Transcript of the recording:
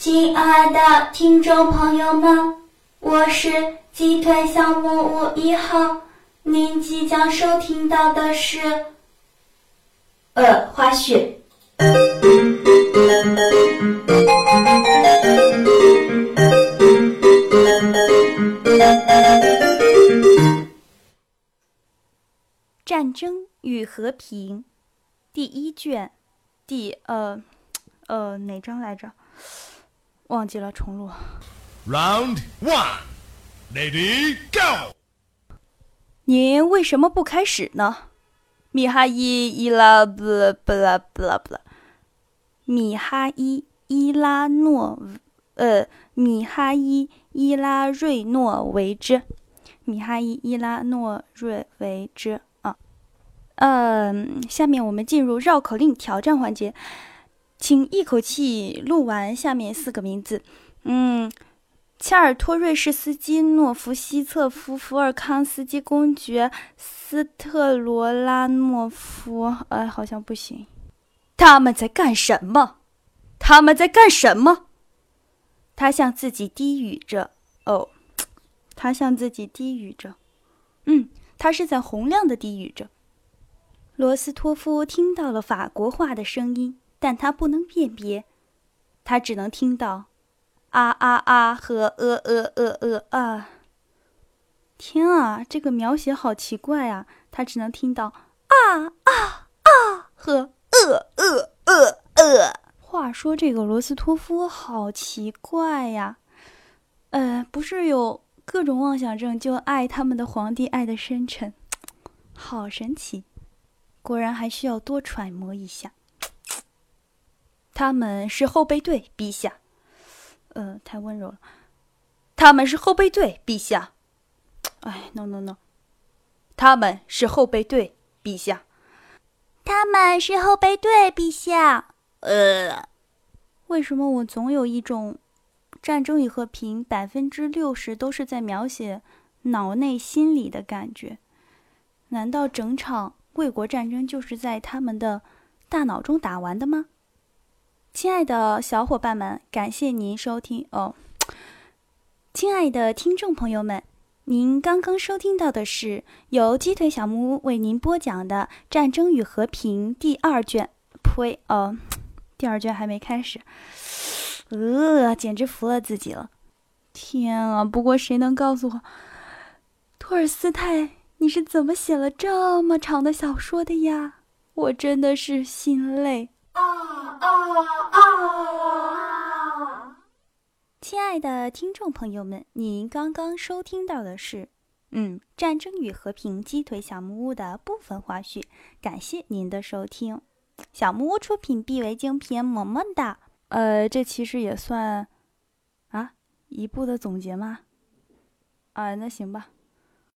亲爱的听众朋友们，我是鸡腿小木屋一号，您即将收听到的是，呃，花絮。战争与和平，第一卷，第呃呃哪章来着？忘记了，重录。Round one, ready, go! 您为什么不开始呢？米哈伊伊拉布拉布拉布拉布拉，米哈伊伊拉诺呃米哈伊伊拉瑞诺维之，米哈伊伊拉诺瑞维之啊。嗯，下面我们进入绕口令挑战环节，请一口气录完下面四个名字。嗯。切尔托瑞什斯基诺夫西策夫福尔康斯基公爵斯特罗拉诺夫，哎，好像不行。他们在干什么？他们在干什么？他向自己低语着。哦，他向自己低语着。嗯，他是在洪亮的低语着。罗斯托夫听到了法国话的声音，但他不能辨别，他只能听到。啊啊啊和呃呃呃呃啊！天啊，这个描写好奇怪啊！他只能听到啊啊啊和呃呃呃呃。话说这个罗斯托夫好奇怪呀，呃，不是有各种妄想症，就爱他们的皇帝爱的深沉，好神奇！果然还需要多揣摩一下。他们是后备队，陛下。呃，太温柔了。他们是后备队，陛下。哎，no no no，他们是后备队，陛下。他们是后备队，陛下。呃，为什么我总有一种战争与和平百分之六十都是在描写脑内心理的感觉？难道整场卫国战争就是在他们的大脑中打完的吗？亲爱的小伙伴们，感谢您收听哦。亲爱的听众朋友们，您刚刚收听到的是由鸡腿小木屋为您播讲的《战争与和平》第二卷。呸！哦，第二卷还没开始，呃，简直服了自己了。天啊！不过谁能告诉我，托尔斯泰你是怎么写了这么长的小说的呀？我真的是心累。啊！哦 哦亲爱的听众朋友们，您刚刚收听到的是，嗯，《战争与和平》鸡腿小木屋的部分花絮。感谢您的收听，小木屋出品，必为精品，么么哒。呃，这其实也算啊一部的总结吗？啊，那行吧。